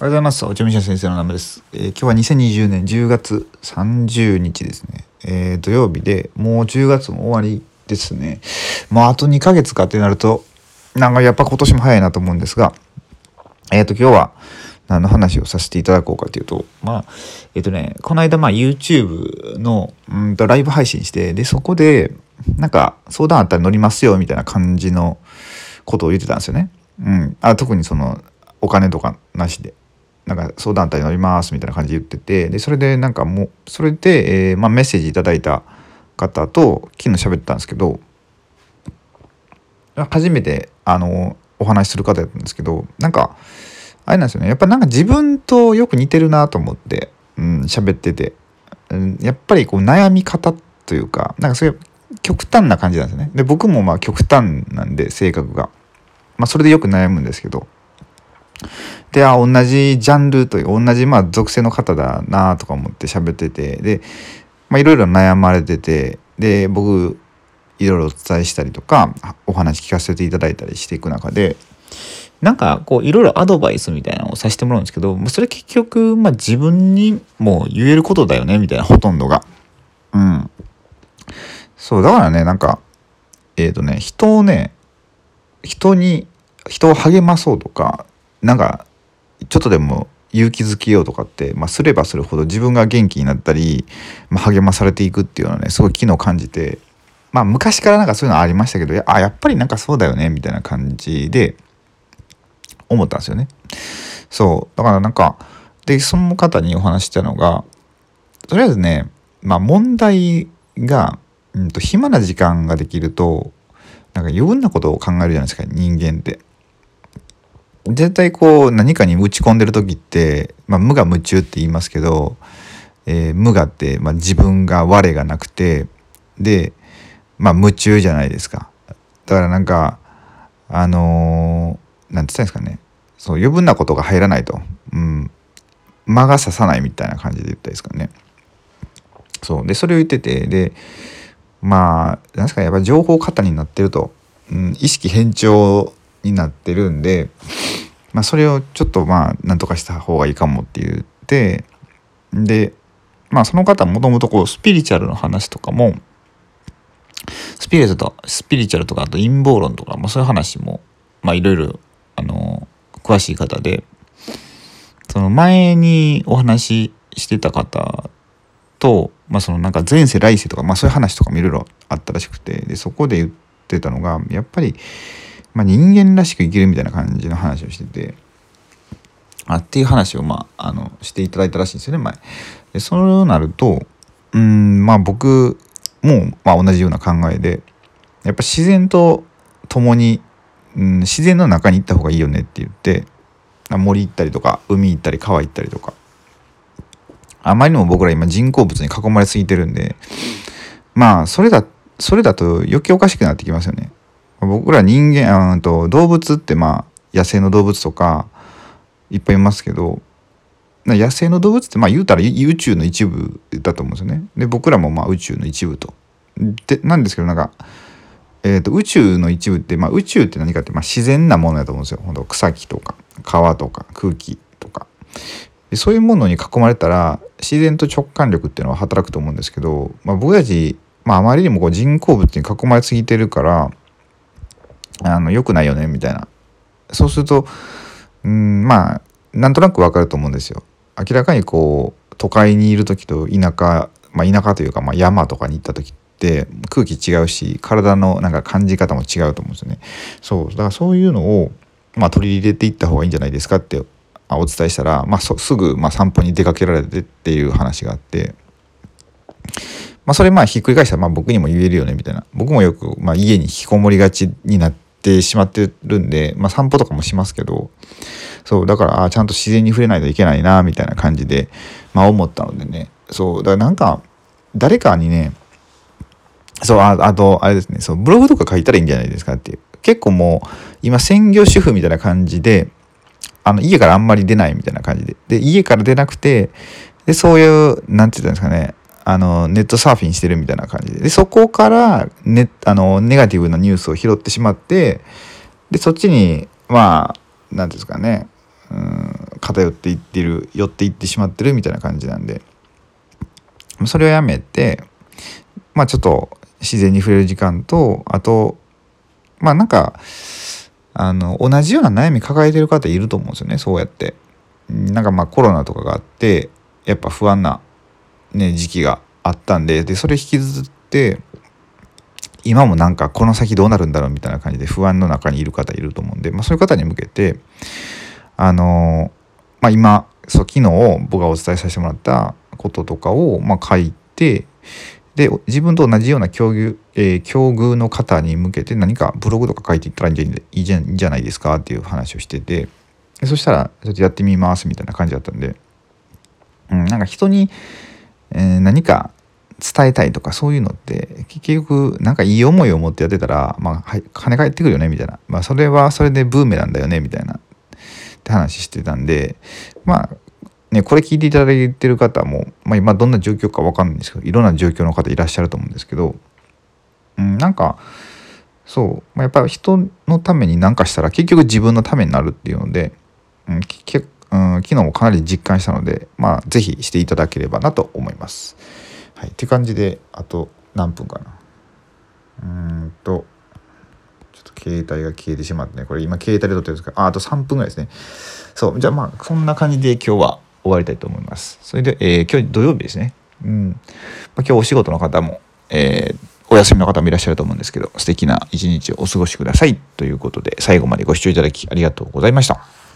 おはようございます。おちょみしゃ先生の名前です。えー今日は2020年10月30日ですね。えー土曜日で、もう10月も終わりですね。もうあと2ヶ月かってなると、なんかやっぱ今年も早いなと思うんですが、えっ、と今日は何の話をさせていただこうかというと、まあ、えっ、とね、この間まあ YouTube のうんとライブ配信して、で、そこで、なんか相談あったら乗りますよみたいな感じのことを言ってたんですよね。うん。あ特にその、お金とかなしで。なんか相談隊乗りますみたいな感じで言っててでそれでなんかもうそれで、えーまあ、メッセージいただいた方と昨日喋ってたんですけど初めてあのお話しする方やったんですけどなんかあれなんですよね。やっぱなんか自分とよく似てるなと思ってうん喋ってて、うん、やっぱりこう悩み方というかなんかそういう極端な感じなんですね。で僕もまあ極端なんで性格が。まあそれでよく悩むんですけど。であ同じジャンルという同じまあ属性の方だなとか思って喋っててでまあいろいろ悩まれててで僕いろいろお伝えしたりとかお話聞かせていただいたりしていく中でなんかこういろいろアドバイスみたいなのをさせてもらうんですけどそれ結局まあ自分にもう言えることだよねみたいなほとんどが。うん。そうだからねなんかえっ、とね人をね人に人を励まそうとかなんかちょっとでも勇気づけようとかって、まあ、すればするほど自分が元気になったり、まあ、励まされていくっていうのはねすごい機能を感じてまあ昔からなんかそういうのありましたけどあやっぱりなんかそうだよねみたいな感じで思ったんですよね。そうだからなんかでその方にお話ししたのがとりあえずねまあ問題が、うん、と暇な時間ができるとなんか余分なことを考えるじゃないですか人間って。絶対こう何かに打ち込んでる時って、まあ、無我夢中って言いますけど、えー無我って、まあ、自分が我がなくてで、まあ、夢中じゃないですか。だからなんかあのーなんて言ったんですかね。そう余分なことが入らないと、うん、間が差さないみたいな感じで言ったらいいですかね。そう。でそれを言っててでまあなんですかやっぱり情報過多になってると、うん、意識偏重になってるんで、まあ、それをちょっとまあなんとかした方がいいかもって言ってでまあその方もともとこうスピリチュアルの話とかもスピリチュアルとスピリチュアルとかあと陰謀論とか、まあ、そういう話もいろいろ詳しい方でその前にお話ししてた方と、まあ、そのなんか前世来世とか、まあ、そういう話とかもいろいろあったらしくてでそこで言ってたのがやっぱり、まあ、人間らしく生きるみたいな感じの話をしててあっていう話を、まあ、あのしていただいたらしいんですよね前。でそうなるとうんまあ僕も、まあ、同じような考えでやっぱ自然と共に、うん、自然の中に行った方がいいよねって言って森行ったりとか海行ったり川行ったりとかあまりにも僕ら今人工物に囲まれすぎてるんでまあそれだそれだと余計おかしくなってきますよね。僕ら人間あーと動物ってまあ野生の動物とかいっぱいいますけど野生の動物ってまあ言うたら宇宙の一部だと思うんですよね。で僕らもまあ宇宙の一部と。でなんですけどなんか、えー、と宇宙の一部って、まあ、宇宙って何かってまあ自然なものだと思うんですよ。ほんと草木とか川とか空気とか。そういうものに囲まれたら自然と直感力っていうのは働くと思うんですけど、まあ、僕たち、まあ、あまりにもこう人工物に囲まれすぎてるからあの良くないよねみたいなそうするとうんまあなんとなくわかると思うんですよ。明らかにこう都会にいる時と田舎、まあ、田舎というか、まあ、山とかに行った時って空気違うし体のなんか感じ方も違うと思うんですよね。そうだからそういうのを、まあ、取り入れていった方がいいんじゃないですかってお伝えしたら、まあ、すぐ、まあ、散歩に出かけられてっていう話があって。まあ、それまあひっくり返したらまあ僕にも言えるよねみたいな僕もよくまあ家に引きこもりがちになっててしまってるんで、まあ、散歩とかもしますけどそうだからあちゃんと自然に触れないといけないなみたいな感じで、まあ、思ったのでね。そうだからなんか誰かにねそうああとあれですね。そうブログとか書いたらいいんじゃないですかっていう。結構もう今専業主婦みたいな感じであの家からあんまり出ないみたいな感じで。で家から出なくてでそういうなんて言ったんですかね。あのネットサーフィンしてるみたいな感じで。でそこからネあのネガティブなニュースを拾ってしまってでそっちにまあ何ていうんですかね。うん偏っていってる寄っていってしまってるみたいな感じなんで。それをやめてまあちょっと自然に触れる時間とあとまあなんかあの同じような悩み抱えてる方いると思うんですよねそうやって。なんかまあコロナとかがあってやっぱ不安な、ね、時期があったんででそれ引きずって今もなんかこの先どうなるんだろうみたいな感じで不安の中にいる方いると思うんで、まあ、そういう方に向けてあのまあ、今そう昨日僕がお伝えさせてもらったこととかを、まあ、書いてで自分と同じような境遇,、えー、境遇の方に向けて何かブログとか書いていったらいいんじゃないですかっていう話をしててそしたらちょっとやってみますみたいな感じだったんで、うん、なんか人に、えー、何か伝えたいとかそういうのって結局なんかいい思いを持ってやってたら、まあ、金返ってくるよねみたいな、まあ、それはそれでブーメランだよねみたいな。って話してたんでまあねこれ聞いていただいてる方も、まあ、今どんな状況か分かんないんですけどいろんな状況の方いらっしゃると思うんですけど、うん、なんかそう、まあ、やっぱり人のために何かしたら結局自分のためになるっていうので、うん、結うん、昨日もかなり実感したので、まあ、是非していただければなと思います。はい、って感じであと何分かな。うんとちょっと携帯が消えてしまってねこれ今携帯で撮ってるんですけどああと3分ぐらいですね。そうじゃあまあそんな感じで今日は終わりたいと思います。それで、えー、今日土曜日ですね。うん、まあ、今日お仕事の方も、えー、お休みの方もいらっしゃると思うんですけど素敵な一日をお過ごしください。ということで最後までご視聴いただきありがとうございました。